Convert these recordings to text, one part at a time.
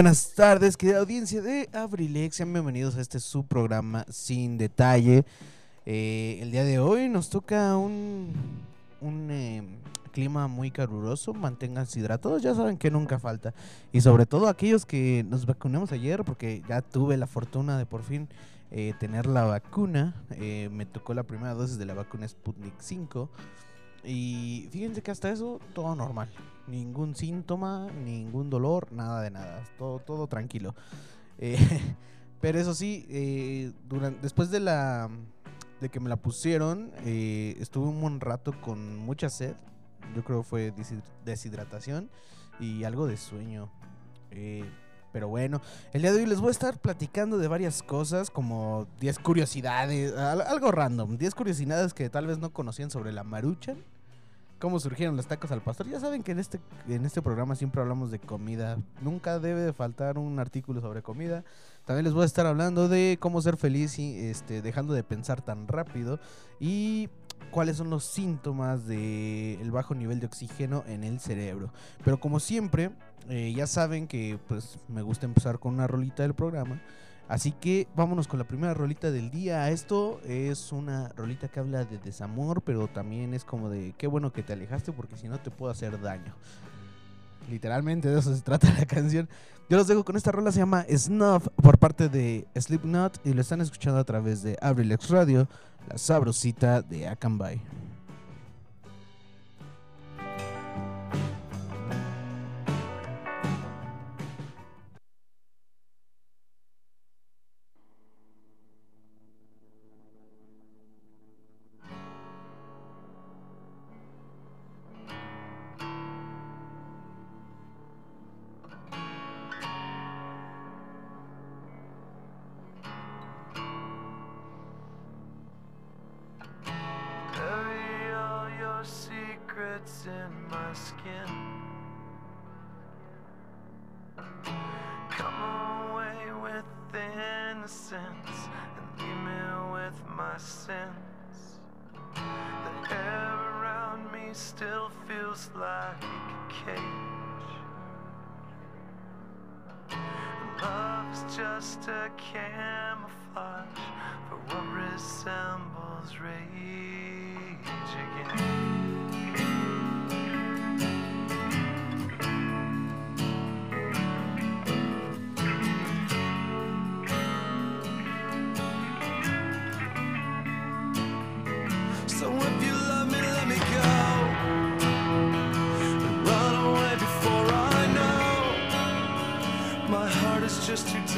Buenas tardes, querida audiencia de Abrilex. Sean bienvenidos a este su programa Sin Detalle. Eh, el día de hoy nos toca un, un eh, clima muy caluroso. Manténganse hidratados, ya saben que nunca falta. Y sobre todo aquellos que nos vacunamos ayer, porque ya tuve la fortuna de por fin eh, tener la vacuna. Eh, me tocó la primera dosis de la vacuna Sputnik 5. Y fíjense que hasta eso todo normal. Ningún síntoma, ningún dolor, nada de nada. Todo, todo tranquilo. Eh, pero eso sí, eh, durante, después de la de que me la pusieron, eh, estuve un buen rato con mucha sed. Yo creo que fue deshid- deshidratación y algo de sueño. Eh, pero bueno, el día de hoy les voy a estar platicando de varias cosas, como 10 curiosidades, al- algo random, 10 curiosidades que tal vez no conocían sobre la maruchan, cómo surgieron los tacos al pastor. Ya saben que en este, en este programa siempre hablamos de comida, nunca debe de faltar un artículo sobre comida. También les voy a estar hablando de cómo ser feliz y este, dejando de pensar tan rápido y cuáles son los síntomas del bajo nivel de oxígeno en el cerebro. Pero como siempre, eh, ya saben que pues me gusta empezar con una rolita del programa. Así que vámonos con la primera rolita del día. Esto es una rolita que habla de desamor, pero también es como de qué bueno que te alejaste porque si no te puedo hacer daño. Literalmente de eso se trata la canción. Yo los dejo con esta rola, se llama Snuff por parte de Slipknot y lo están escuchando a través de Abrilex Radio, la sabrosita de Akanbay.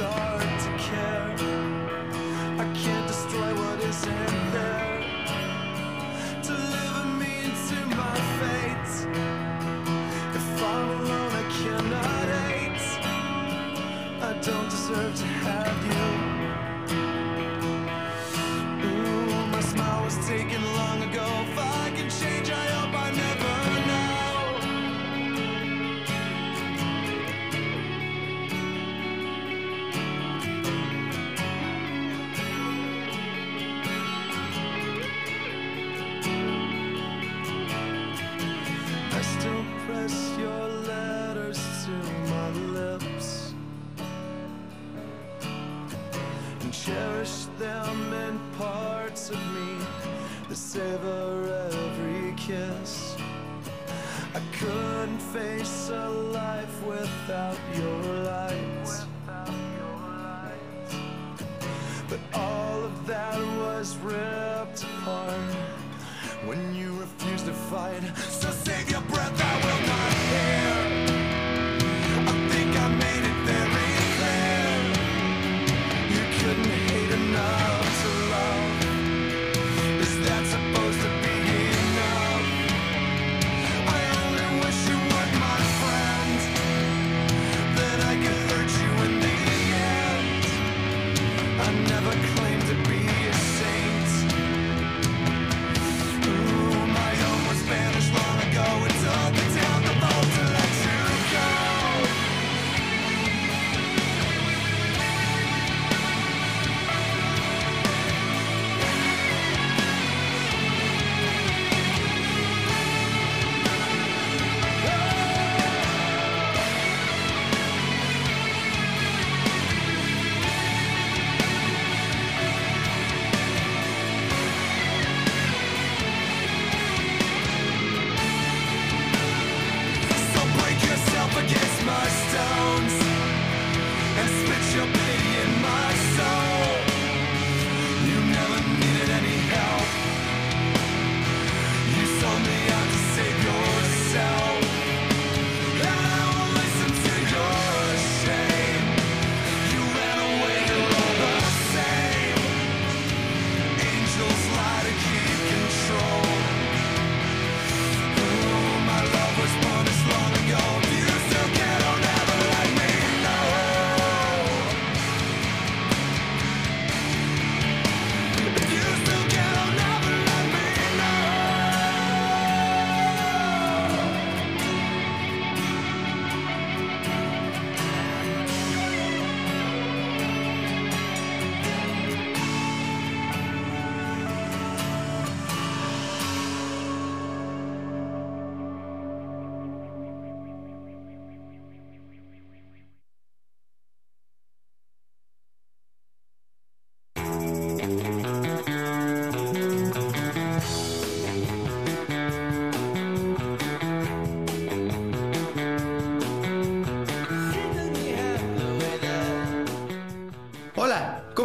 stars.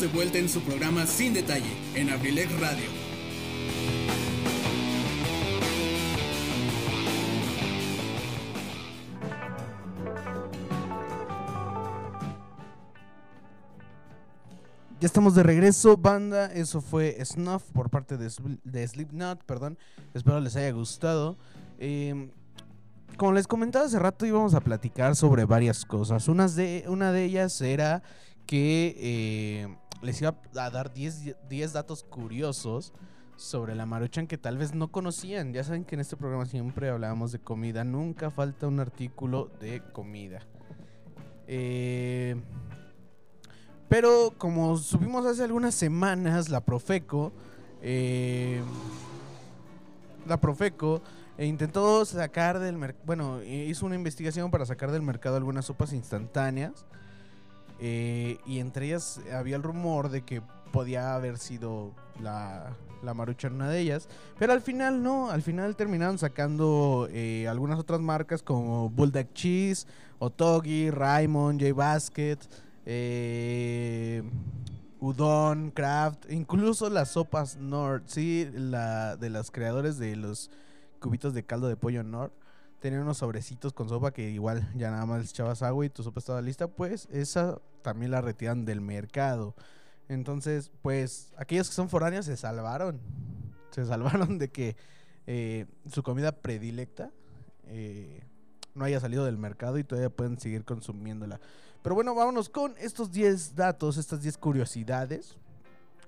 De vuelta en su programa Sin Detalle, en Abrilex Radio. Ya estamos de regreso, banda. Eso fue Snuff por parte de, de Slipknot, perdón. Espero les haya gustado. Eh, como les comentaba hace rato, íbamos a platicar sobre varias cosas. Unas de, una de ellas era que eh, les iba a dar 10, 10 datos curiosos sobre la maruchan que tal vez no conocían. Ya saben que en este programa siempre hablábamos de comida. Nunca falta un artículo de comida. Eh, pero como subimos hace algunas semanas, la Profeco, eh, la Profeco eh, intentó sacar del mercado, bueno, hizo una investigación para sacar del mercado algunas sopas instantáneas. Eh, y entre ellas había el rumor de que podía haber sido la, la Maruchan una de ellas. Pero al final no, al final terminaron sacando eh, algunas otras marcas como Bulldog Cheese, Otogi, Raymond, J Basket, eh, Udon, Kraft, incluso las sopas Nord, sí, la de los creadores de los cubitos de caldo de pollo Nord. Tenían unos sobrecitos con sopa que igual ya nada más echabas agua y tu sopa estaba lista, pues esa también la retiran del mercado. Entonces, pues aquellos que son foráneos se salvaron. Se salvaron de que eh, su comida predilecta eh, no haya salido del mercado y todavía pueden seguir consumiéndola. Pero bueno, vámonos con estos 10 datos, estas 10 curiosidades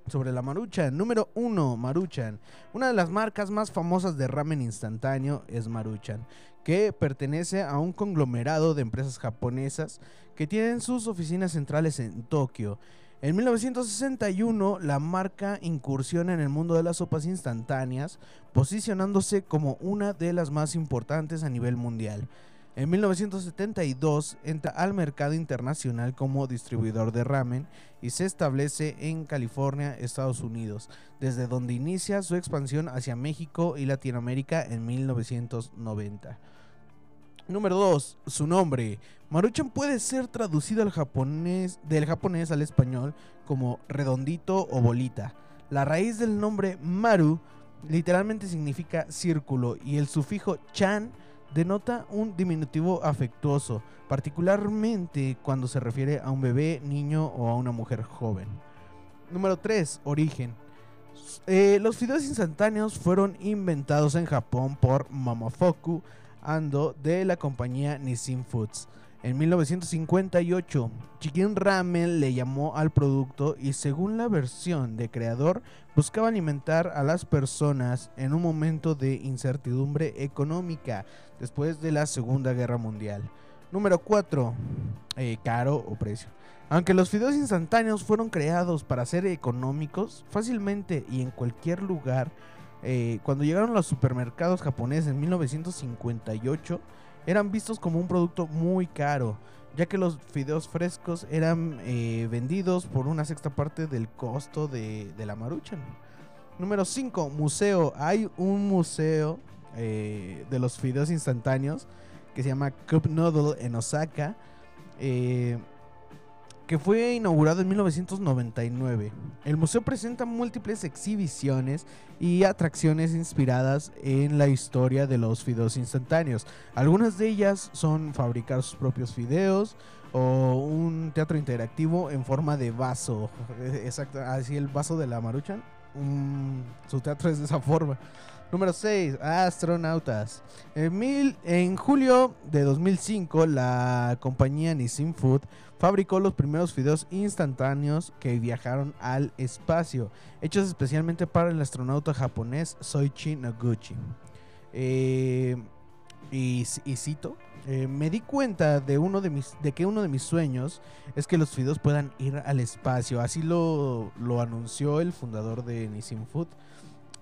sobre la Maruchan. Número 1, Maruchan. Una de las marcas más famosas de ramen instantáneo es Maruchan, que pertenece a un conglomerado de empresas japonesas que tienen sus oficinas centrales en Tokio. En 1961, la marca incursiona en el mundo de las sopas instantáneas, posicionándose como una de las más importantes a nivel mundial. En 1972 entra al mercado internacional como distribuidor de ramen y se establece en California, Estados Unidos, desde donde inicia su expansión hacia México y Latinoamérica en 1990. Número 2. Su nombre. Maruchan puede ser traducido al japonés, del japonés al español como redondito o bolita. La raíz del nombre Maru literalmente significa círculo y el sufijo chan denota un diminutivo afectuoso, particularmente cuando se refiere a un bebé, niño o a una mujer joven. Número 3. Origen. Eh, los fideos instantáneos fueron inventados en Japón por Mamafoku Ando de la compañía Nissin Foods. En 1958, Chicken Ramen le llamó al producto y según la versión de creador, buscaba alimentar a las personas en un momento de incertidumbre económica después de la Segunda Guerra Mundial. Número 4. Eh, caro o precio. Aunque los fideos instantáneos fueron creados para ser económicos, fácilmente y en cualquier lugar, eh, cuando llegaron a los supermercados japoneses en 1958, eran vistos como un producto muy caro, ya que los fideos frescos eran eh, vendidos por una sexta parte del costo de, la maruchan. Número 5, museo. Hay un museo eh, de los fideos instantáneos que se llama Cup Noodle en Osaka. Eh, que fue inaugurado en 1999. El museo presenta múltiples exhibiciones y atracciones inspiradas en la historia de los fideos instantáneos. Algunas de ellas son fabricar sus propios fideos o un teatro interactivo en forma de vaso. Exacto, así el vaso de la Maruchan. Su teatro es de esa forma. Número 6, astronautas. En, mil, en julio de 2005, la compañía Nissin Food fabricó los primeros fideos instantáneos que viajaron al espacio, hechos especialmente para el astronauta japonés Soichi Noguchi. Eh, y, cito, eh, me di cuenta de, uno de, mis, de que uno de mis sueños es que los fideos puedan ir al espacio. Así lo, lo anunció el fundador de Nissin Food.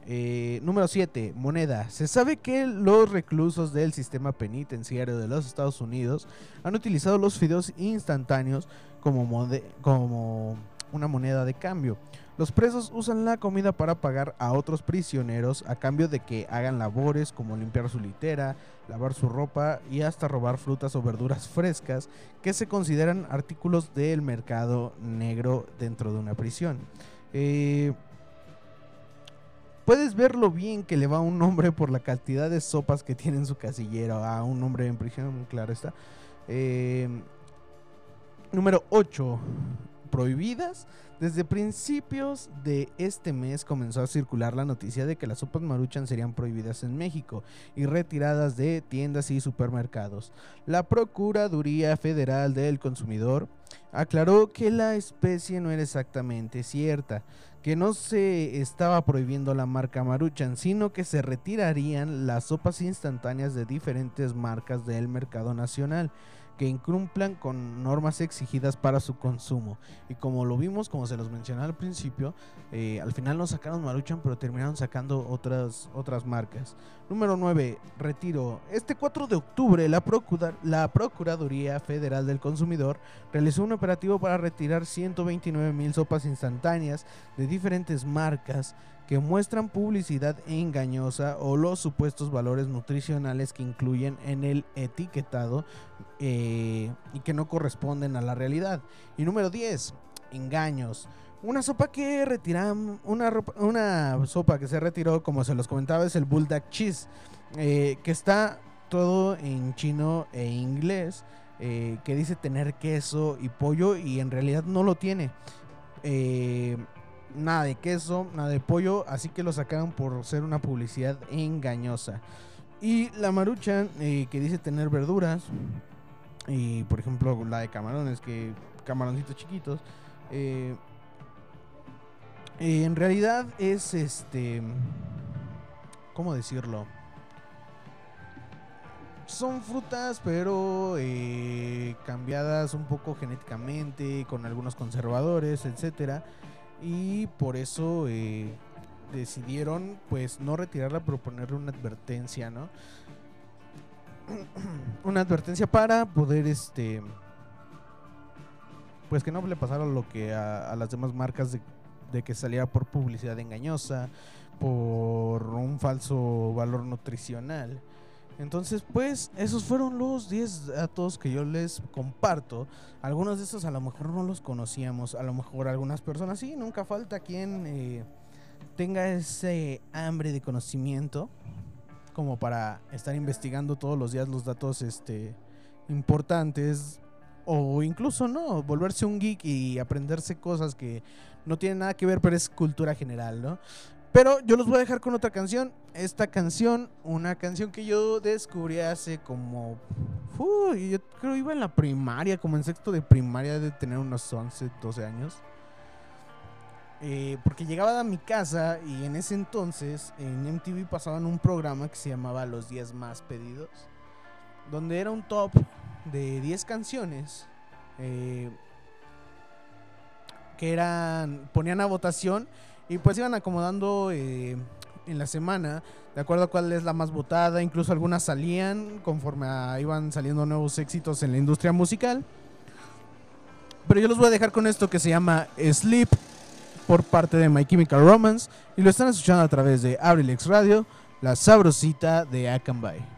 Eh, número 7. Moneda. Se sabe que los reclusos del sistema penitenciario de los Estados Unidos han utilizado los fideos instantáneos como, como una moneda de cambio. Los presos usan la comida para pagar a otros prisioneros a cambio de que hagan labores como limpiar su litera, lavar su ropa y hasta robar frutas o verduras frescas que se consideran artículos del mercado negro dentro de una prisión. Eh, puedes ver lo bien que le va a un hombre por la cantidad de sopas que tiene en su casillero a un hombre en prisión, claro está. Eh, número 8. Prohibidas. Desde principios de este mes comenzó a circular la noticia de que las sopas maruchan serían prohibidas en México y retiradas de tiendas y supermercados. La Procuraduría Federal del Consumidor aclaró que la especie no era exactamente cierta, que no se estaba prohibiendo la marca Maruchan, sino que se retirarían las sopas instantáneas de diferentes marcas del mercado nacional que incumplan con normas exigidas para su consumo. Y como lo vimos, como se los mencioné al principio, eh, al final no sacaron Maruchan, pero terminaron sacando otras, otras marcas. Número 9, retiro. Este 4 de octubre, la, Procura- la Procuraduría Federal del Consumidor realizó un operativo para retirar 129 mil sopas instantáneas de diferentes marcas que muestran publicidad engañosa o los supuestos valores nutricionales que incluyen en el etiquetado eh, y que no corresponden a la realidad. Y número 10, engaños. Una sopa que retiran, una, una sopa que se retiró, como se los comentaba, es el Bulldog Cheese, eh, que está todo en chino e inglés, eh, que dice tener queso y pollo y en realidad no lo tiene. Nada de queso, nada de pollo, así que lo sacaron por ser una publicidad engañosa. Y la maruchan, eh, que dice tener verduras, y por ejemplo la de camarones, que camaroncitos chiquitos, eh, en realidad es este, ¿cómo decirlo? son frutas, pero eh, cambiadas un poco genéticamente, con algunos conservadores, etcétera. Y por eso eh, decidieron, pues, no retirarla, pero ponerle una advertencia, ¿no? una advertencia para poder, este, pues, que no le pasara lo que a, las demás marcas de, que saliera por publicidad engañosa, por un falso valor nutricional. Entonces, pues, esos fueron los 10 datos que yo les comparto. Algunos de estos a lo mejor no los conocíamos, a lo mejor algunas personas sí, nunca falta quien eh, tenga ese hambre de conocimiento como para estar investigando todos los días los datos este, importantes o incluso no, volverse un geek y aprenderse cosas que no tienen nada que ver, pero es cultura general, ¿no? Pero yo los voy a dejar con otra canción. Esta canción, una canción que yo descubrí hace como. Uy, yo creo iba en la primaria, como en sexto de primaria, de tener unos 11, 12 años. Eh, porque llegaba a mi casa y en ese entonces en MTV pasaban un programa que se llamaba Los 10 más pedidos. Donde era un top de 10 canciones. eh, que eran. ponían a votación y pues iban acomodando eh, en la semana, de acuerdo a cuál es la más votada. Incluso algunas salían conforme iban saliendo nuevos éxitos en la industria musical. Pero yo los voy a dejar con esto que se llama Sleep por parte de My Chemical Romance. Y lo están escuchando a través de Abrilex Radio, la sabrosita de Akanbay.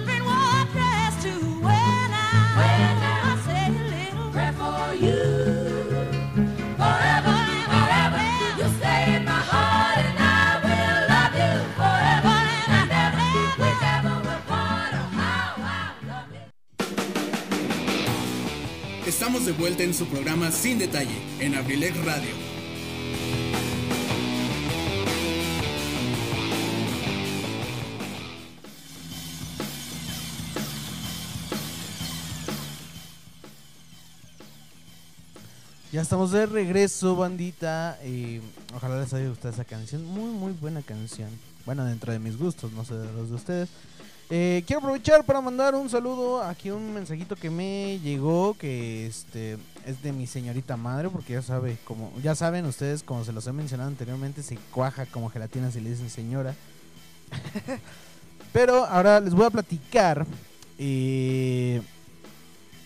Vuelta en su programa Sin Detalle en Abrilec Radio. Ya estamos de regreso, bandita. eh, ojalá les haya gustado esa canción. Muy, muy buena canción. Bueno, dentro de mis gustos, no sé de los de ustedes. Eh, quiero aprovechar para mandar un saludo. Aquí un mensajito que me llegó. Que este es de mi señorita madre. Porque ya sabe, como ya saben ustedes, como se los he mencionado anteriormente, se cuaja como gelatina si le dicen señora. Pero ahora les voy a platicar. eh,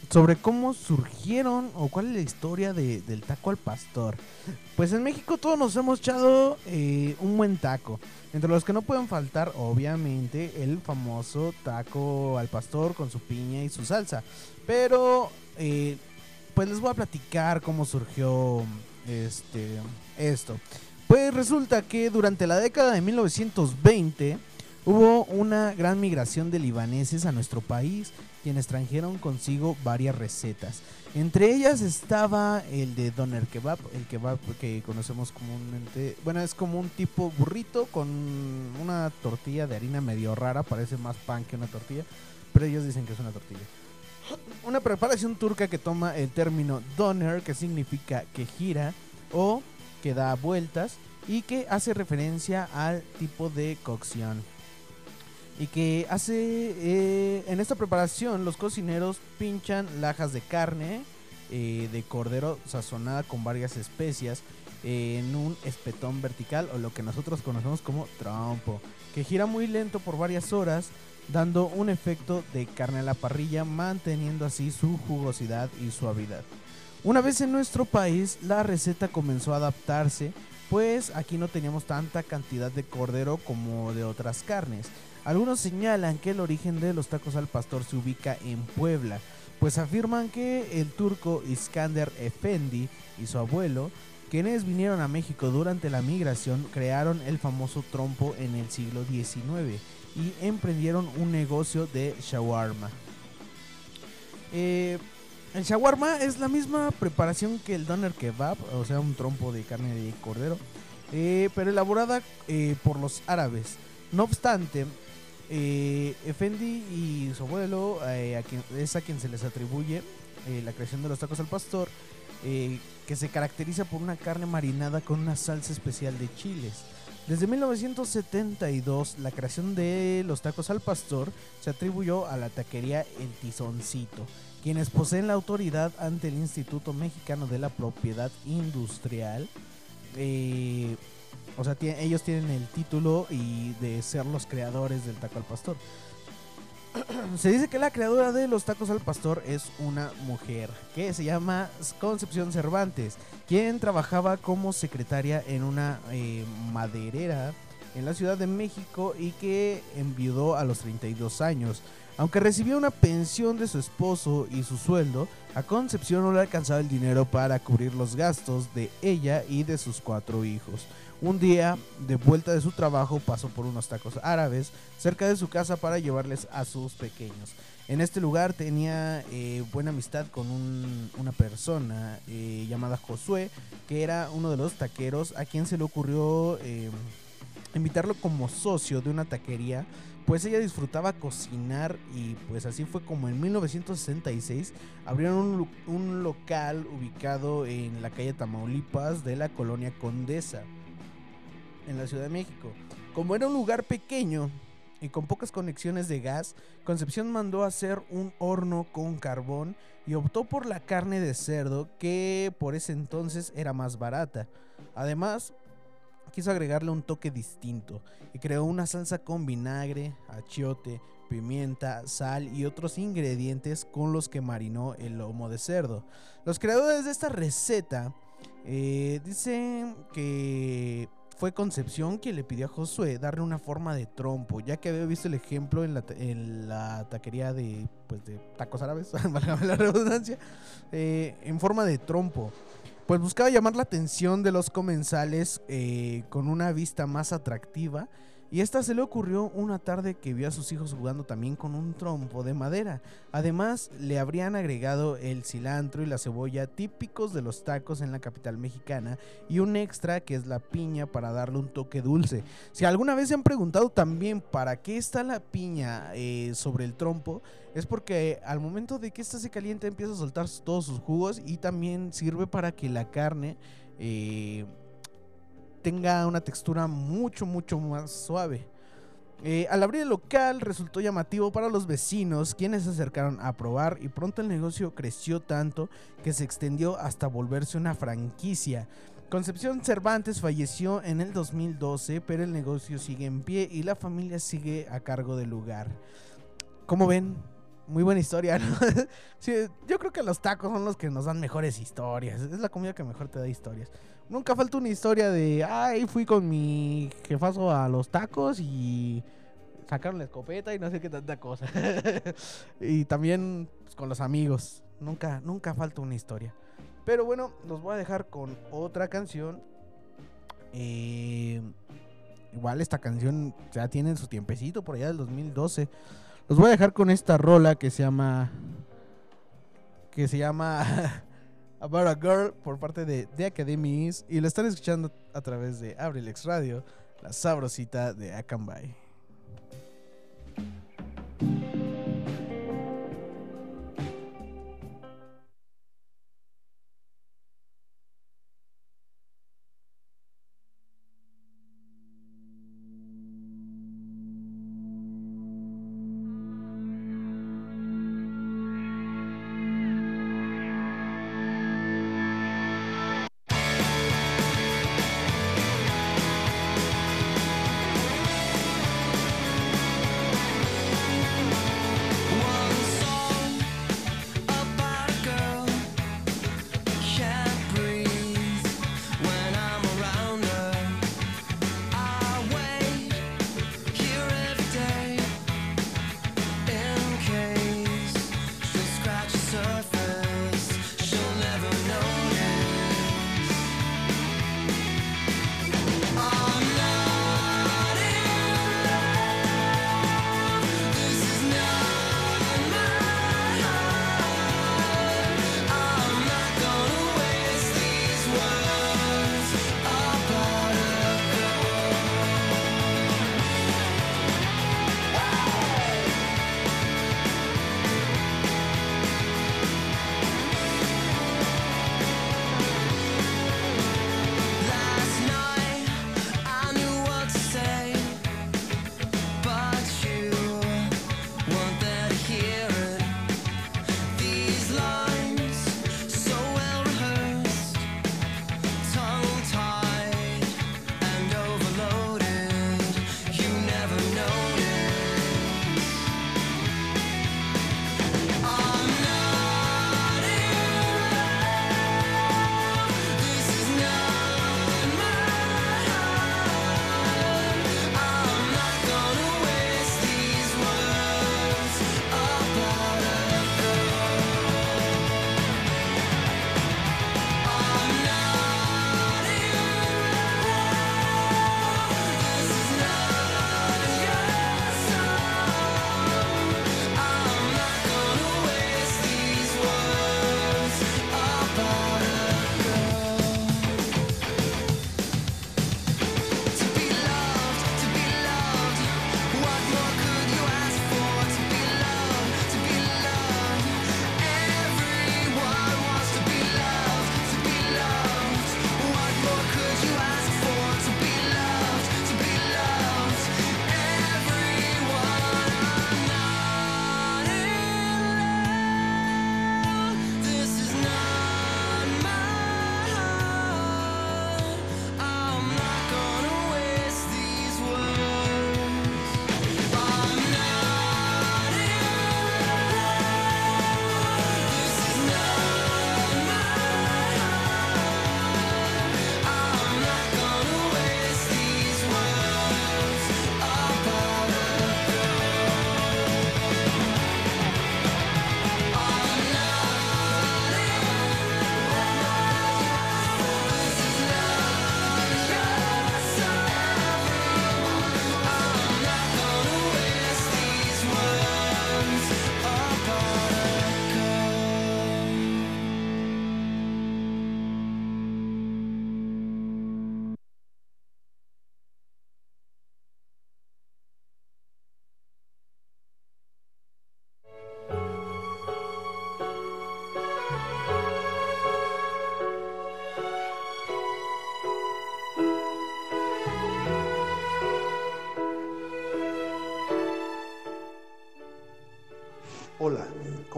sobre cómo surgieron o cuál es la historia de- del taco al pastor. Pues en México todos nos hemos echado eh, un buen taco. Entre los que no pueden faltar, obviamente, el famoso taco al pastor con su piña y su salsa. Pero, eh, pues les voy a platicar cómo surgió este, esto. Pues resulta que durante la década de 1920 hubo una gran migración de libaneses a nuestro país quienes trajeron consigo varias recetas. Entre ellas estaba el de doner kebab, el kebab que conocemos comúnmente. Bueno, es como un tipo burrito con una tortilla de harina medio rara, parece más pan que una tortilla, pero ellos dicen que es una tortilla. Una preparación turca que toma el término doner, que significa que gira o que da vueltas y que hace referencia al tipo de cocción y que hace eh, en esta preparación los cocineros pinchan lajas de carne eh, de cordero sazonada con varias especias eh, en un espetón vertical o lo que nosotros conocemos como trompo que gira muy lento por varias horas dando un efecto de carne a la parrilla manteniendo así su jugosidad y suavidad. Una vez en nuestro país la receta comenzó a adaptarse pues aquí no teníamos tanta cantidad de cordero como de otras carnes algunos señalan que el origen de los tacos al pastor se ubica en Puebla, pues afirman que el turco Iskander Efendi y su abuelo, quienes vinieron a México durante la migración, crearon el famoso trompo en el siglo XIX y emprendieron un negocio de shawarma. Eh, el shawarma es la misma preparación que el doner kebab, o sea, un trompo de carne de cordero, eh, pero elaborada eh, por los árabes. No obstante, eh, Effendi y su abuelo, eh, es a quien se les atribuye eh, la creación de los tacos al pastor, eh, que se caracteriza por una carne marinada con una salsa especial de chiles. Desde 1972, la creación de los tacos al pastor se atribuyó a la taquería El Tizoncito, quienes poseen la autoridad ante el Instituto Mexicano de la Propiedad Industrial. O sea, ellos tienen el título y de ser los creadores del taco al pastor. Se dice que la creadora de los tacos al pastor es una mujer que se llama Concepción Cervantes, quien trabajaba como secretaria en una eh, maderera en la Ciudad de México y que enviudó a los 32 años. Aunque recibía una pensión de su esposo y su sueldo, a Concepción no le alcanzaba el dinero para cubrir los gastos de ella y de sus cuatro hijos. Un día, de vuelta de su trabajo, pasó por unos tacos árabes cerca de su casa para llevarles a sus pequeños. En este lugar tenía eh, buena amistad con un- una persona eh, llamada Josué, que era uno de los taqueros a quien se le ocurrió eh, invitarlo como socio de una taquería, pues ella disfrutaba cocinar y pues así fue como en 1966 abrieron un, un local ubicado en la calle Tamaulipas de la colonia Condesa, en la Ciudad de México. Como era un lugar pequeño y con pocas conexiones de gas, Concepción mandó a hacer un horno con carbón y optó por la carne de cerdo que por ese entonces era más barata. Además, quiso agregarle un toque distinto y creó una salsa con vinagre, achiote, pimienta, sal y otros ingredientes con los que marinó el lomo de cerdo. Los creadores de esta receta eh, dicen que fue Concepción quien le pidió a Josué darle una forma de trompo, ya que había visto el ejemplo en la, taquería de, pues, tacos árabes, la redundancia, eh, en forma de trompo. Pues buscaba llamar la atención de los comensales eh, con una vista más atractiva. Y esta se le ocurrió una tarde que vio a sus hijos jugando también con un trompo de madera. Además, le habrían agregado el cilantro y la cebolla típicos de los tacos en la capital mexicana y un extra que es la piña para darle un toque dulce. Si alguna vez se han preguntado también para qué está la piña eh, sobre el trompo, es porque al momento de que esta se calienta empieza a soltar todos sus jugos y también sirve para que la carne eh, tenga una textura mucho, mucho más suave. Eh, al abrir el local resultó llamativo para los vecinos, quienes se acercaron a probar y pronto el negocio creció tanto que se extendió hasta volverse una franquicia. Concepción Cervantes falleció en el 2012, pero el negocio sigue en pie y la familia sigue a cargo del lugar. Como ven, muy buena historia, ¿no? Sí, yo creo que los tacos son los que nos dan mejores historias. Es la comida que mejor te da historias. Nunca falta una historia de, ay, fui con mi jefazo a los tacos y sacaron la escopeta y no sé qué tanta cosa. y también pues, con los amigos. Nunca, nunca falta una historia. Pero bueno, los voy a dejar con otra canción. Eh, igual esta canción ya tiene su tiempecito por allá del 2012. Los voy a dejar con esta rola que se llama. Que se llama. About a Girl por parte de The Academies. Y lo están escuchando a través de Abrilex Radio, la sabrosita de Akanbay.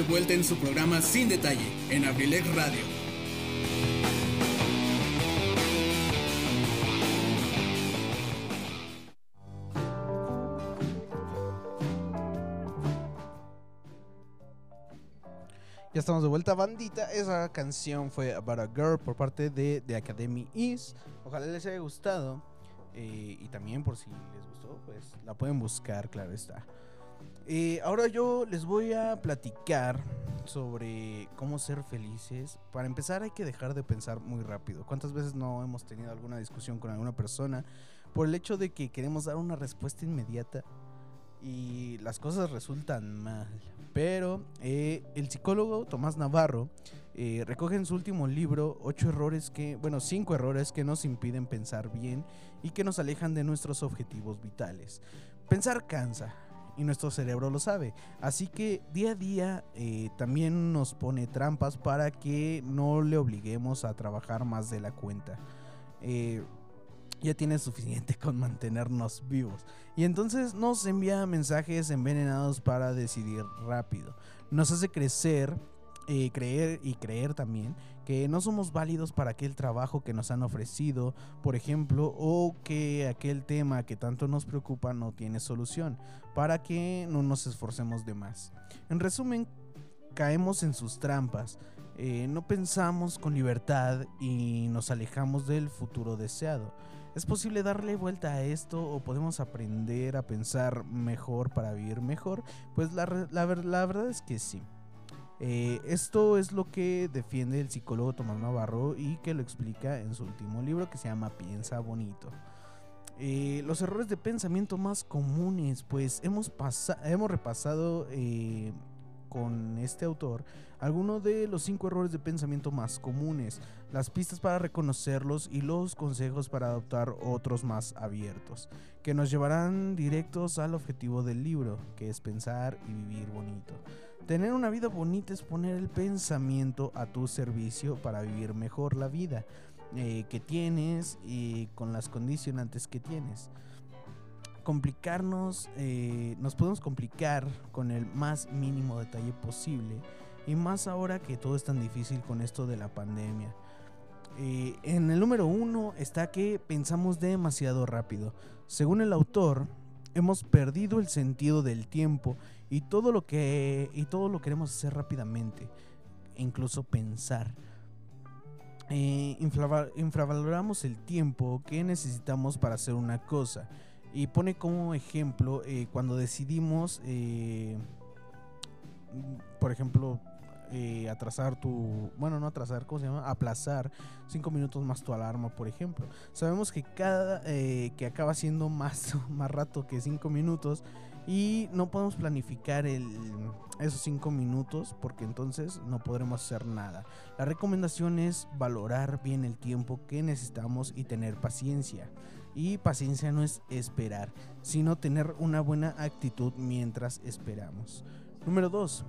de vuelta en su programa Sin Detalle en Abrilex Radio. Ya estamos de vuelta, bandita. Esa canción fue About a Girl por parte de The Academy Is. Ojalá les haya gustado. eh, y también, por si les gustó, pues la pueden buscar, claro está. Eh, ahora yo les voy a platicar sobre cómo ser felices. Para empezar, hay que dejar de pensar muy rápido. ¿Cuántas veces no hemos tenido alguna discusión con alguna persona por el hecho de que queremos dar una respuesta inmediata? y las cosas resultan mal. Pero eh, el psicólogo Tomás Navarro eh, recoge en su último libro ocho errores que, bueno, cinco errores que nos impiden pensar bien y que nos alejan de nuestros objetivos vitales. Pensar cansa. Y nuestro cerebro lo sabe. Así que día a día eh, también nos pone trampas para que no le obliguemos a trabajar más de la cuenta. Eh, ya tiene suficiente con mantenernos vivos. Y entonces nos envía mensajes envenenados para decidir rápido. Nos hace crecer, eh, creer y creer también que no somos válidos para aquel trabajo que nos han ofrecido, por ejemplo, o que aquel tema que tanto nos preocupa no tiene solución, para que no nos esforcemos de más. En resumen, caemos en sus trampas. eh, no pensamos con libertad y nos alejamos del futuro deseado. ¿Es posible darle vuelta a esto o podemos aprender a pensar mejor para vivir mejor? Pues la, la verdad es que sí. Eh, esto es lo que defiende el psicólogo Tomás Navarro y que lo explica en su último libro que se llama Piensa Bonito. Eh, los errores de pensamiento más comunes, pues hemos, hemos repasado eh, con este autor algunos de los cinco errores de pensamiento más comunes, las pistas para reconocerlos y los consejos para adoptar otros más abiertos, que nos llevarán directos al objetivo del libro, que es pensar y vivir bonito. Tener una vida bonita es poner el pensamiento a tu servicio para vivir mejor la vida eh, que tienes y con las condicionantes que tienes complicarnos, eh, nos podemos complicar con el más mínimo detalle posible. Y más ahora que todo es tan difícil con esto de la pandemia. Eh, en el número uno está que pensamos demasiado rápido. Según el autor, hemos perdido el sentido del tiempo y todo lo que y todo lo queremos hacer rápidamente, e incluso pensar. Eh, infravaloramos el tiempo que necesitamos para hacer una cosa y pone como ejemplo eh, cuando decidimos, eh, por ejemplo, eh, atrasar tu, bueno, no atrasar, ¿cómo se llama? Aplazar cinco minutos más tu alarma, por ejemplo. Sabemos que cada, eh, que acaba siendo más, más rato que cinco minutos y no podemos planificar el, esos cinco minutos porque entonces no podremos hacer nada. La recomendación es valorar bien el tiempo que necesitamos y tener paciencia. Y paciencia no es esperar, sino tener una buena actitud mientras esperamos. Número 2.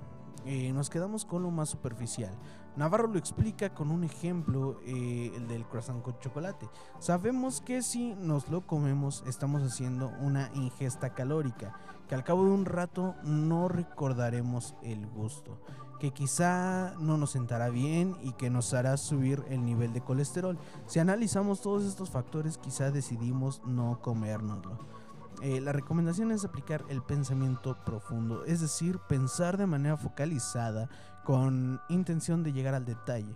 Nos quedamos con lo más superficial. Navarro lo explica con un ejemplo, eh, el del croissant con chocolate. Sabemos que si nos lo comemos estamos haciendo una ingesta calórica, que al cabo de un rato no recordaremos el gusto, que quizá no nos sentará bien y que nos hará subir el nivel de colesterol. Si analizamos todos estos factores, quizá decidimos no comérnoslo. Eh, la recomendación es aplicar el pensamiento profundo, es decir, pensar de manera focalizada con intención de llegar al detalle.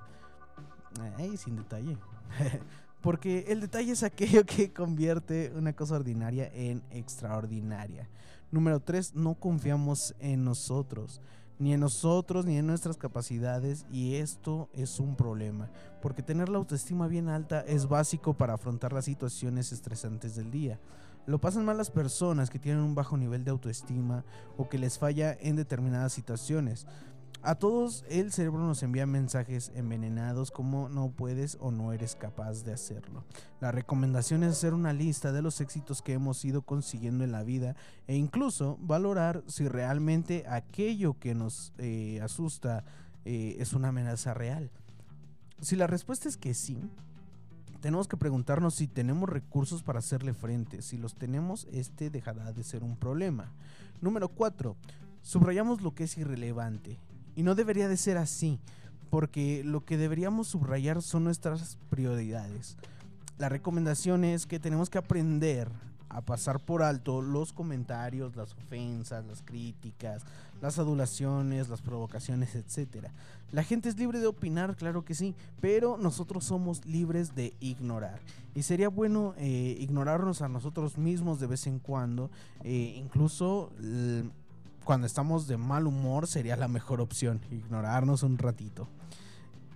Ay, sin detalle. Porque el detalle es aquello que convierte una cosa ordinaria en extraordinaria. Número 3, no confiamos en nosotros. ni en nosotros ni en nuestras capacidades y esto es un problema, porque tener la autoestima bien alta es básico para afrontar las situaciones estresantes del día. Lo pasan mal las personas que tienen un bajo nivel de autoestima o que les falla en determinadas situaciones. A todos el cerebro nos envía mensajes envenenados como no puedes o no eres capaz de hacerlo. La recomendación es hacer una lista de los éxitos que hemos ido consiguiendo en la vida e incluso valorar si realmente aquello que nos eh, asusta eh, es una amenaza real. Si la respuesta es que sí, tenemos que preguntarnos si tenemos recursos para hacerle frente. Si los tenemos, este dejará de ser un problema. Número 4. Subrayamos lo que es irrelevante. Y no debería de ser así, porque lo que deberíamos subrayar son nuestras prioridades. La recomendación es que tenemos que aprender a pasar por alto los comentarios, las ofensas, las críticas, las adulaciones, las provocaciones, etc. La gente es libre de opinar, claro que sí, pero nosotros somos libres de ignorar. Y sería bueno eh, ignorarnos a nosotros mismos de vez en cuando, eh, incluso cuando estamos de mal humor sería la mejor opción, ignorarnos un ratito.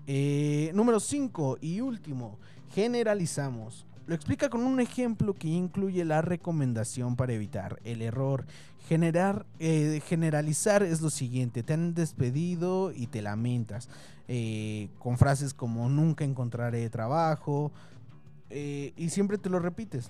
Eh, número 5 y último, generalizamos. Lo explica con un ejemplo que incluye la recomendación para evitar el error. Generar, eh, generalizar es lo siguiente, te han despedido y te lamentas. eh, con frases como nunca encontraré trabajo eh, y siempre te lo repites.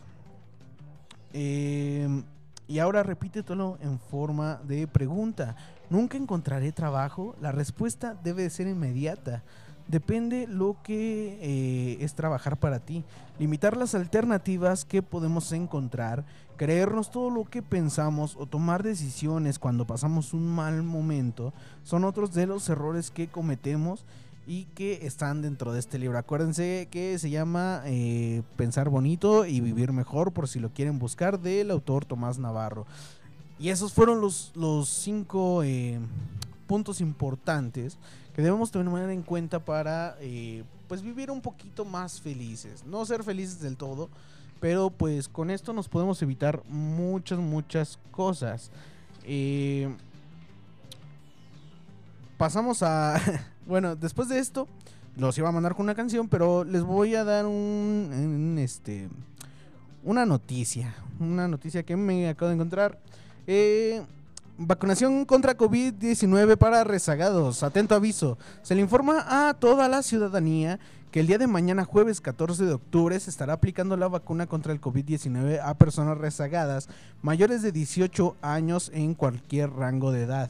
Eh, y ahora repítetelo en forma de pregunta. ¿Nunca encontraré trabajo? La respuesta debe de ser inmediata. Depende lo que eh, es trabajar para ti. Limitar las alternativas que podemos encontrar, creernos todo lo que pensamos o tomar decisiones cuando pasamos un mal momento son otros de los errores que cometemos y que están dentro de este libro. Acuérdense que se llama eh, Pensar Bonito y Vivir Mejor, por si lo quieren buscar, del autor Tomás Navarro. Y esos fueron los, los cinco eh, puntos importantes que debemos tener en cuenta para eh, pues vivir un poquito más felices. No ser felices del todo, pero pues con esto nos podemos evitar muchas, muchas cosas. Eh, pasamos a... bueno, después de esto, los iba a mandar con una canción, pero les voy a dar un, un, este, una noticia. Una noticia que me acabo de encontrar. Eh, vacunación contra COVID-19 para rezagados. Atento aviso. Se le informa a toda la ciudadanía que el día de mañana, jueves 14 de octubre, se estará aplicando la vacuna contra el COVID-19 a personas rezagadas mayores de 18 años en cualquier rango de edad.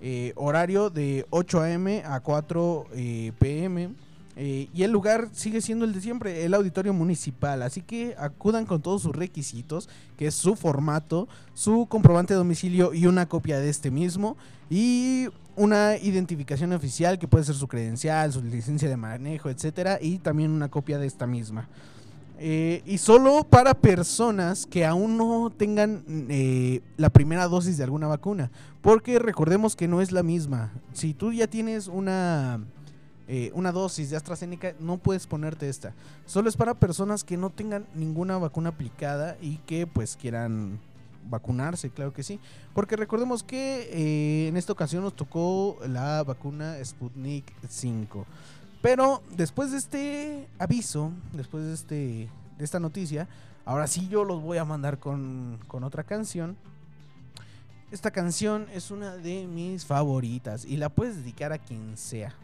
Eh, horario de 8 a.m. a 4 eh, p.m. Eh, y el lugar sigue siendo el de siempre, el auditorio municipal. Así que acudan con todos sus requisitos, que es su formato, su comprobante de domicilio y una copia de este mismo. Y una identificación oficial, que puede ser su credencial, su licencia de manejo, etcétera. Y también una copia de esta misma. Eh, y solo para personas que aún no tengan eh, la primera dosis de alguna vacuna. Porque recordemos que no es la misma. Si tú ya tienes una eh, una dosis de AstraZeneca, no puedes ponerte esta. Solo es para personas que no tengan ninguna vacuna aplicada y que pues quieran vacunarse, claro que sí. Porque recordemos que eh, en esta ocasión nos tocó la vacuna Sputnik 5. Pero después de este aviso, después de, este, de esta noticia, ahora sí yo los voy a mandar con, con otra canción. Esta canción es una de mis favoritas y la puedes dedicar a quien sea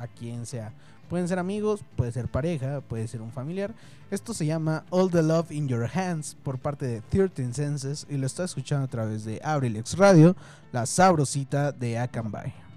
a quien sea. Pueden ser amigos, puede ser pareja, puede ser un familiar. Esto se llama All the Love in Your Hands por parte de 13 Senses y lo está escuchando a través de Abrilex Radio, la sabrosita de Akanbay.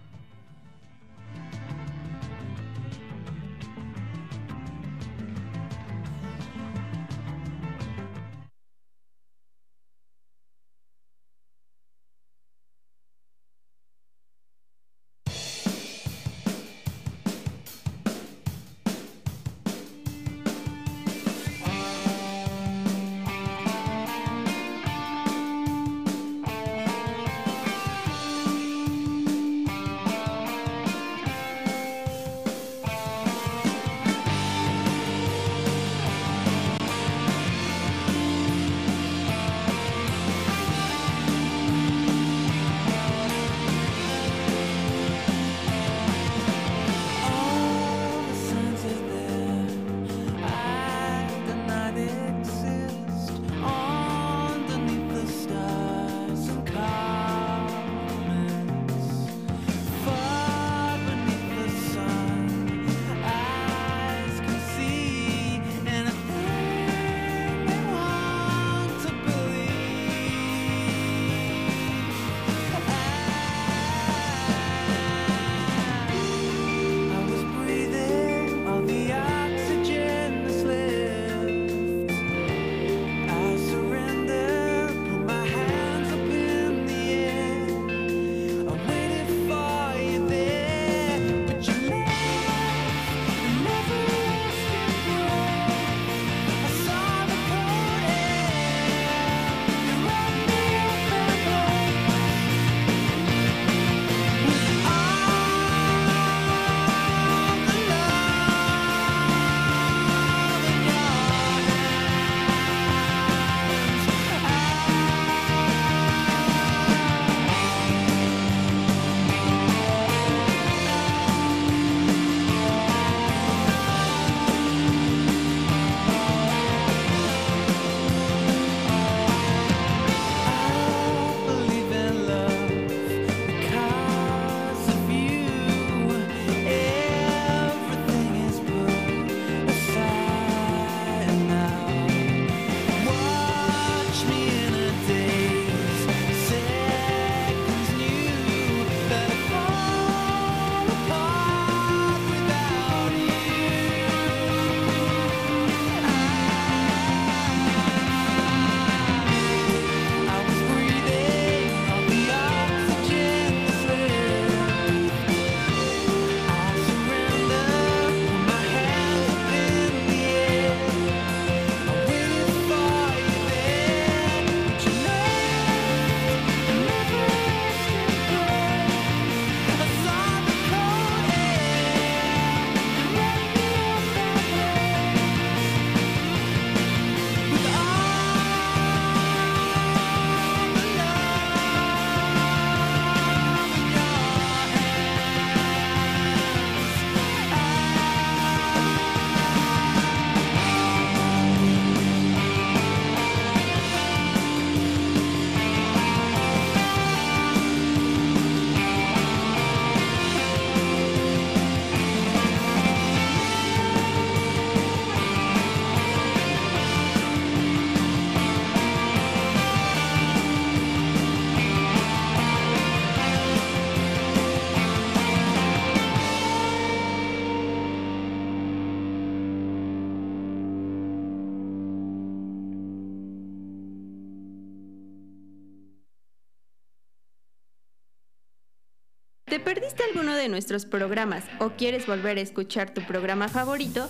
Perdiste alguno de nuestros programas o quieres volver a escuchar tu programa favorito?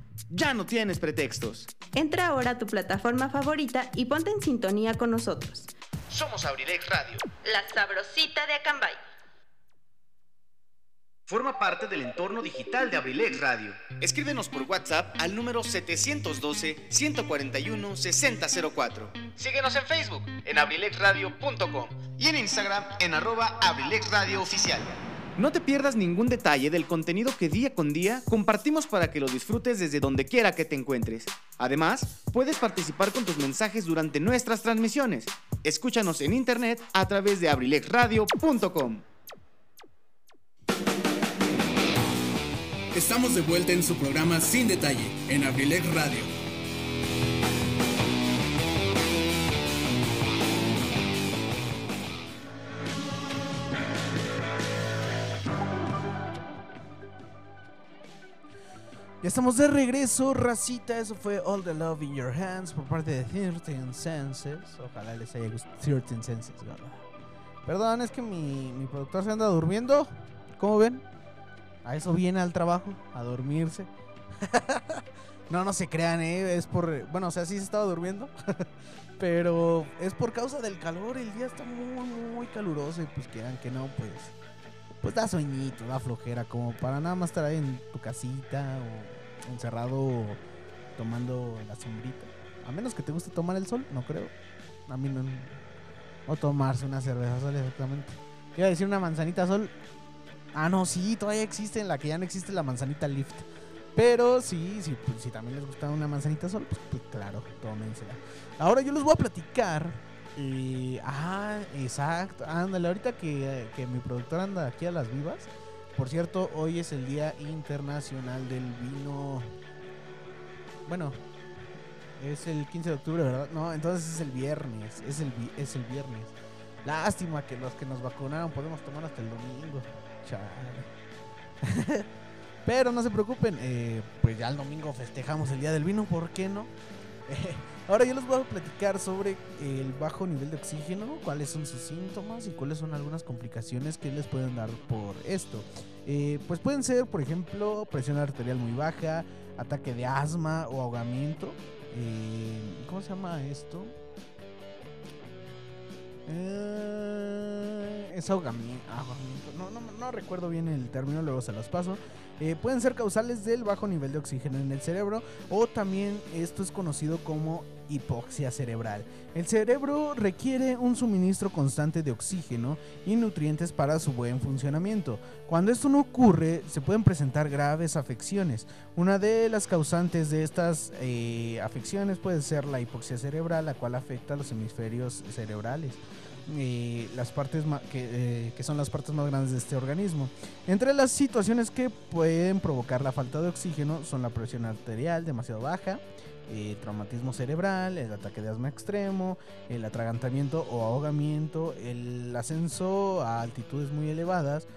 Ya no tienes pretextos. Entra ahora a tu plataforma favorita y ponte en sintonía con nosotros. Somos Abrilex Radio. La sabrosita de Acambay. Forma parte del entorno digital de Abrilex Radio. Escríbenos por WhatsApp al número 712-141-6004 Síguenos en Facebook en abrilexradio.com. y en Instagram en arroba Abrilex Radio Oficial. No te pierdas ningún detalle del contenido que día con día compartimos para que lo disfrutes desde donde quiera que te encuentres. Además, puedes participar con tus mensajes durante nuestras transmisiones. Escúchanos en internet a través de abrilexradio.com. Estamos de vuelta en su programa Sin Detalle en Abrilex Radio. Ya estamos de regreso, racita. Eso fue All the Love in Your Hands por parte de 13 Senses. Ojalá les haya gustado. 13 Senses, ¿verdad? Perdón, es que mi, mi productor se anda durmiendo. ¿Cómo ven? A eso viene al trabajo, a dormirse. no, no se crean, ¿eh? Es por. Bueno, o sea, sí se estaba durmiendo. pero es por causa del calor. El día está muy, muy caluroso. Y pues quieran que no, pues. Pues da sueñito, da flojera. Como para nada más estar ahí en tu casita o encerrado tomando la sombrita. A menos que te guste tomar el sol, no creo. A mí no. O tomarse una cerveza sol, exactamente. Iba a decir una manzanita sol. Ah, no, sí, todavía existe, en la que ya no existe la manzanita lift. Pero sí, sí, pues, si también les gusta una manzanita sol, pues, pues, claro, tómensela. Ahora yo les voy a platicar. Eh, ah, exacto. Ándale, ahorita que, que mi productor anda aquí a las vivas. Por cierto, hoy es el Día Internacional del Vino. Bueno, es el 15 de octubre, ¿verdad? No, entonces es el viernes. Es el, es el viernes. Lástima que los que nos vacunaron podemos tomar hasta el domingo. Chale. Pero no se preocupen, eh, pues ya el domingo festejamos el Día del Vino, ¿por qué no? ahora yo les voy a platicar sobre el bajo nivel de oxígeno, cuáles son sus síntomas y cuáles son algunas complicaciones que les pueden dar por esto. Eh, pues pueden ser, por ejemplo, presión arterial muy baja, ataque de asma o ahogamiento. Eh, ¿Cómo se llama esto? Eh, es ahogamiento. no recuerdo bien el término, luego se los paso. Eh, pueden ser causales del bajo nivel de oxígeno en el cerebro o también esto es conocido como hipoxia cerebral. El cerebro requiere un suministro constante de oxígeno y nutrientes para su buen funcionamiento. Cuando esto no ocurre, se pueden presentar graves afecciones. Una de las causantes de estas eh, afecciones puede ser la hipoxia cerebral, la cual afecta a los hemisferios cerebrales. eh, las partes que, eh, que son las partes más grandes de este organismo. Entre las situaciones que pueden provocar la falta de oxígeno son la presión arterial demasiado baja, eh, traumatismo cerebral, el ataque de asma extremo, el atragantamiento o ahogamiento, el ascenso a altitudes muy elevadas,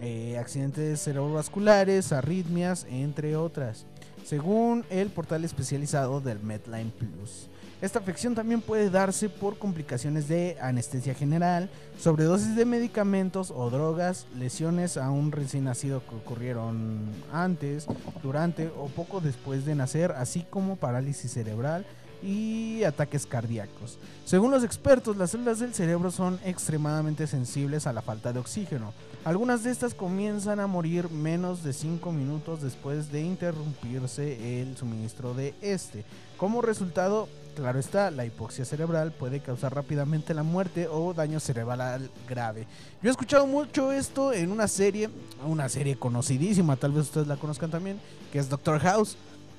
eh, accidentes cerebrovasculares, arritmias, entre otras, según el portal especializado del Medline Plus. Esta afección también puede darse por complicaciones de anestesia general, sobredosis de medicamentos o drogas, lesiones a un recién nacido que ocurrieron antes, durante o poco después de nacer, así como parálisis cerebral y ataques cardíacos. Según los expertos, las células del cerebro son extremadamente sensibles a la falta de oxígeno. Algunas de estas comienzan a morir menos de 5 minutos después de interrumpirse el suministro de este. Como resultado, claro está, la hipoxia cerebral puede causar rápidamente la muerte o daño cerebral grave. Yo he escuchado mucho esto en una serie, una serie conocidísima, tal vez ustedes la conozcan también, que es Doctor House.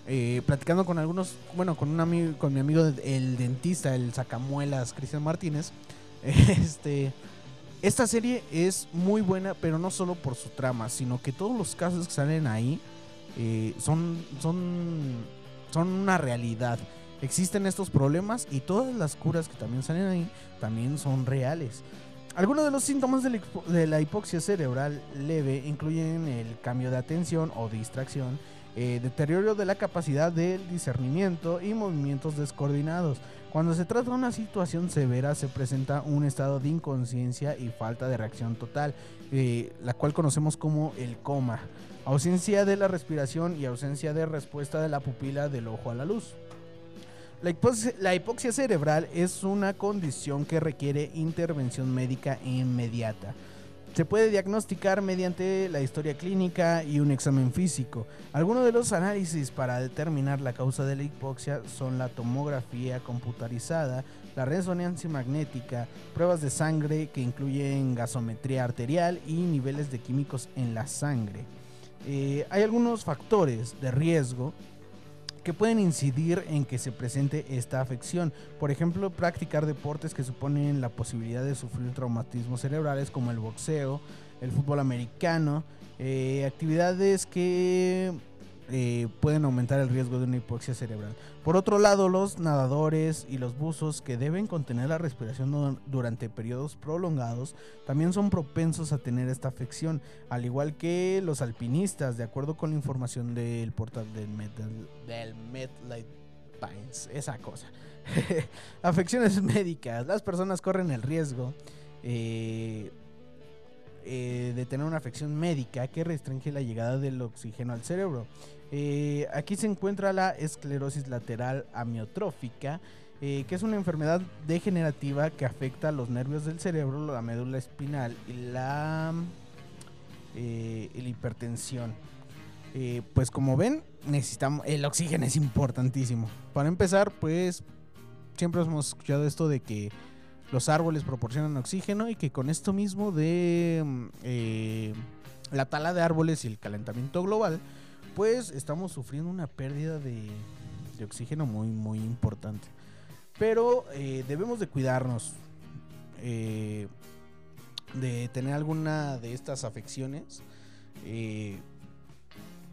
Eh, platicando con algunos, bueno, con un amigo, con mi amigo el dentista, el sacamuelas Cristian Martínez, este, esta serie es muy buena, pero no solo por su trama, sino que todos los casos que salen ahí eh, son, son, son una realidad. Existen estos problemas y todas las curas que también salen ahí también son reales. Algunos de los síntomas de la, hipoxia cerebral leve incluyen el cambio de atención o distracción, eh, deterioro de la capacidad del discernimiento y movimientos descoordinados. Cuando se trata de una situación severa se presenta un estado de inconsciencia y falta de reacción total, eh, la cual conocemos como el coma, ausencia de la respiración y ausencia de respuesta de la pupila del ojo a la luz. La hipoxia, cerebral es una condición que requiere intervención médica inmediata. Se puede diagnosticar mediante la historia clínica y un examen físico. Algunos de los análisis para determinar la causa de la hipoxia son la tomografía computarizada, la resonancia magnética, pruebas de sangre que incluyen gasometría arterial y niveles de químicos en la sangre. Eh, hay algunos factores de riesgo que pueden incidir en que se presente esta afección. Por ejemplo, practicar deportes que suponen la posibilidad de sufrir traumatismos cerebrales como el boxeo, el fútbol americano, eh, actividades que eh, pueden aumentar el riesgo de una hipoxia cerebral. Por otro lado, los nadadores y los buzos que deben contener la respiración du- durante periodos prolongados también son propensos a tener esta afección, al igual que los alpinistas, de acuerdo con la información del portal del Metal del MetLife Pines, esa cosa. Afecciones médicas. Las personas corren el riesgo eh, eh, de tener una afección médica que restringe la llegada del oxígeno al cerebro. Eh, aquí se encuentra la esclerosis lateral amiotrófica, eh, que es una enfermedad degenerativa que afecta a los nervios del cerebro, la médula espinal y la, eh, hipertensión. Eh, pues como ven, necesitamos el oxígeno es importantísimo. Para empezar, pues siempre hemos escuchado esto de que los árboles proporcionan oxígeno y que con esto mismo de mm, la tala de árboles y el calentamiento global, pues estamos sufriendo una pérdida de, oxígeno muy muy importante. Pero eh, debemos de cuidarnos eh, de tener alguna de estas afecciones. Eh,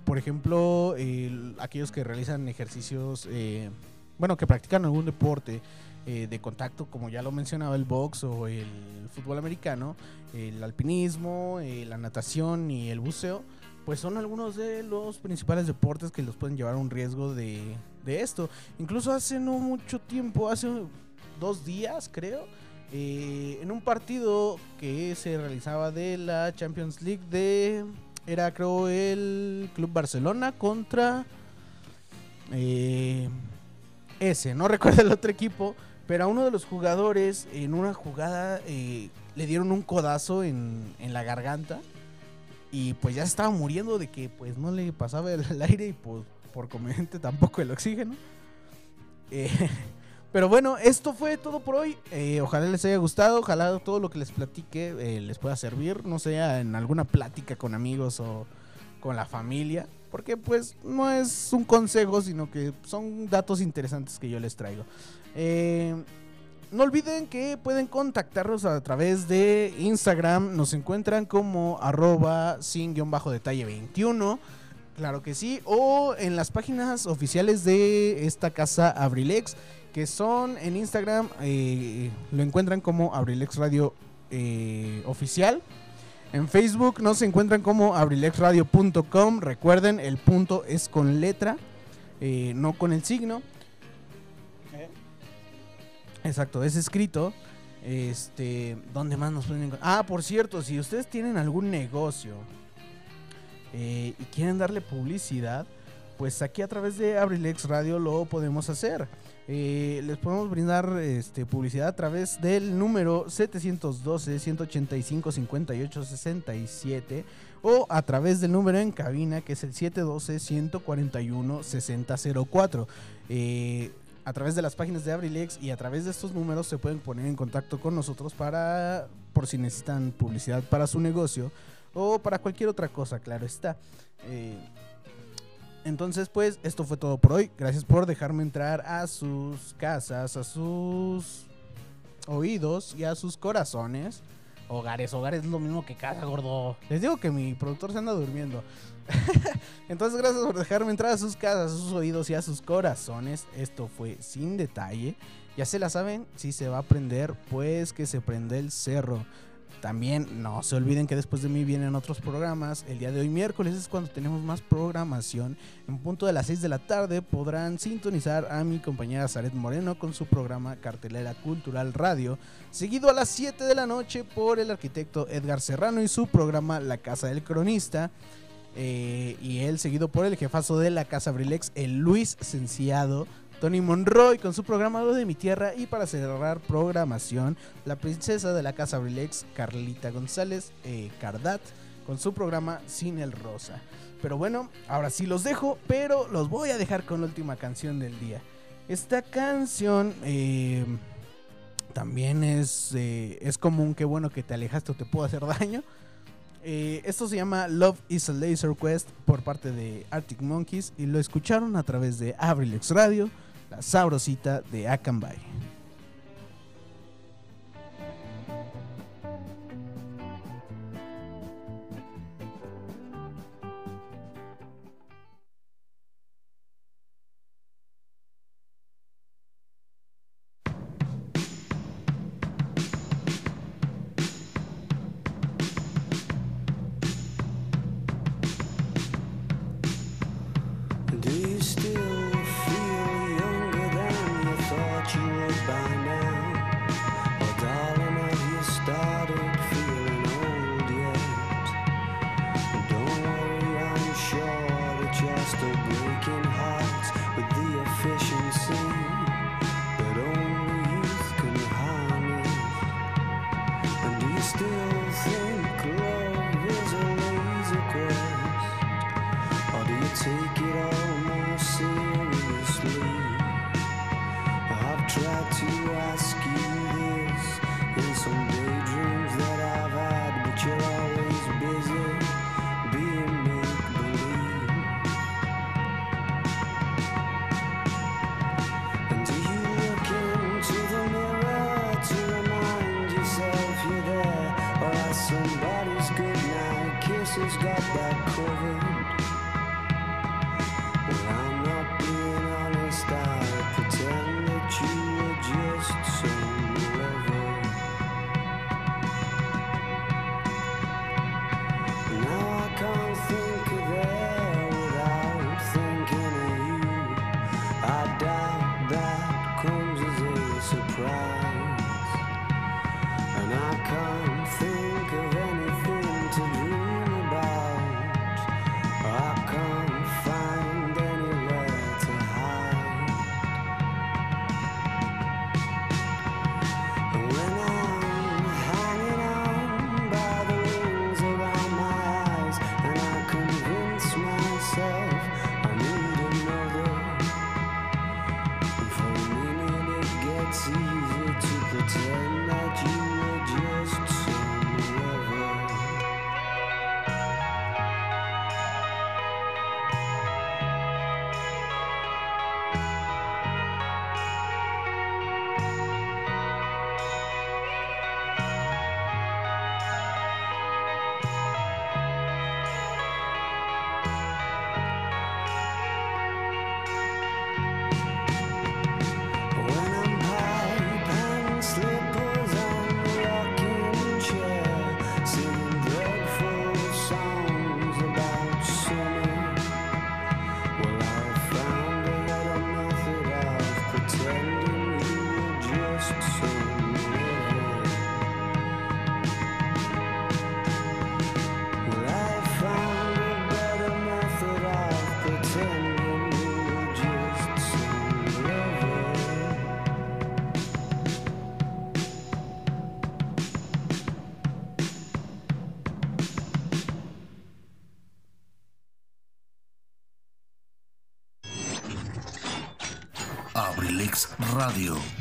por ejemplo, el- aquellos que realizan ejercicios, bueno, que practican algún deporte de contacto, como ya lo mencionaba, el box o el fútbol americano, el alpinismo, la natación y el buceo, pues son algunos de los principales deportes que los pueden llevar a un riesgo de, de esto. Incluso hace no mucho tiempo, hace dos días creo, eh, en un partido que se realizaba de la Champions League de... Era creo el Club Barcelona contra... eh, ese, no recuerdo el otro equipo, pero a uno de los jugadores en una jugada eh, le dieron un codazo en, en la garganta y pues ya se estaba muriendo de que pues no le pasaba el, aire y pues por conveniente tampoco el oxígeno. Eh, pero bueno, esto fue todo por hoy. Eh, ojalá les haya gustado, ojalá todo lo que les platique eh, les pueda servir, no sea en alguna plática con amigos o con la familia, porque pues no es un consejo, sino que son datos interesantes que yo les traigo. Eh, no olviden que pueden contactarnos a través de Instagram. Nos encuentran como arroba sin guion bajo detalle 21. Claro que sí. O en las páginas oficiales de esta casa Abrilex. Que son en Instagram. eh, lo encuentran como Abrilex Radio eh, Oficial. En Facebook nos encuentran como abrilexradio.com. Recuerden, el punto es con letra, eh, no con el signo. Exacto, es escrito. Este, ¿dónde más nos pueden encontrar? Ah, por cierto, si ustedes tienen algún negocio eh, y quieren darle publicidad, pues aquí a través de Abrilex Radio lo podemos hacer. Eh, les podemos brindar este, publicidad a través del número 712-185-58-67 o a través del número en cabina que es el 712-141-6004. Eh, a través de las páginas de Abrilex y a través de estos números se pueden poner en contacto con nosotros para por si necesitan publicidad para su negocio o para cualquier otra cosa, claro está. Eh, entonces, pues, esto fue todo por hoy. Gracias por dejarme entrar a sus casas, a sus oídos y a sus corazones. Hogares, hogares es lo mismo que casa, gordo. Les digo que mi productor se anda durmiendo. Entonces, gracias por dejarme entrar a sus casas, a sus oídos y a sus corazones. Esto fue sin detalle. Ya se la saben, si se va a prender, pues que se prende el cerro. También no se olviden que después de mí vienen otros programas. El día de hoy, miércoles, es cuando tenemos más programación. En punto de las 6 de la tarde podrán sintonizar a mi compañera Zaret Moreno con su programa Cartelera Cultural Radio. Seguido a las 7 de la noche por el arquitecto Edgar Serrano y su programa La Casa del Cronista. Eh, y él seguido por el jefazo de la Casa Brilex, el Luis Senciado. Tony Monroy con su programa Lo de mi tierra y para cerrar programación, la princesa de la Casa Brilex, Carlita González eh, Cardat, con su programa Sin el Rosa. Pero bueno, ahora sí los dejo, pero los voy a dejar con la última canción del día. Esta canción eh, también es, es común, que bueno que te alejaste o te puedo hacer daño. Eh, esto se llama Love is a Laser Quest por parte de Arctic Monkeys y lo escucharon a través de Abrilex Radio, la sabrosita de Akanbay. abrilexradio.com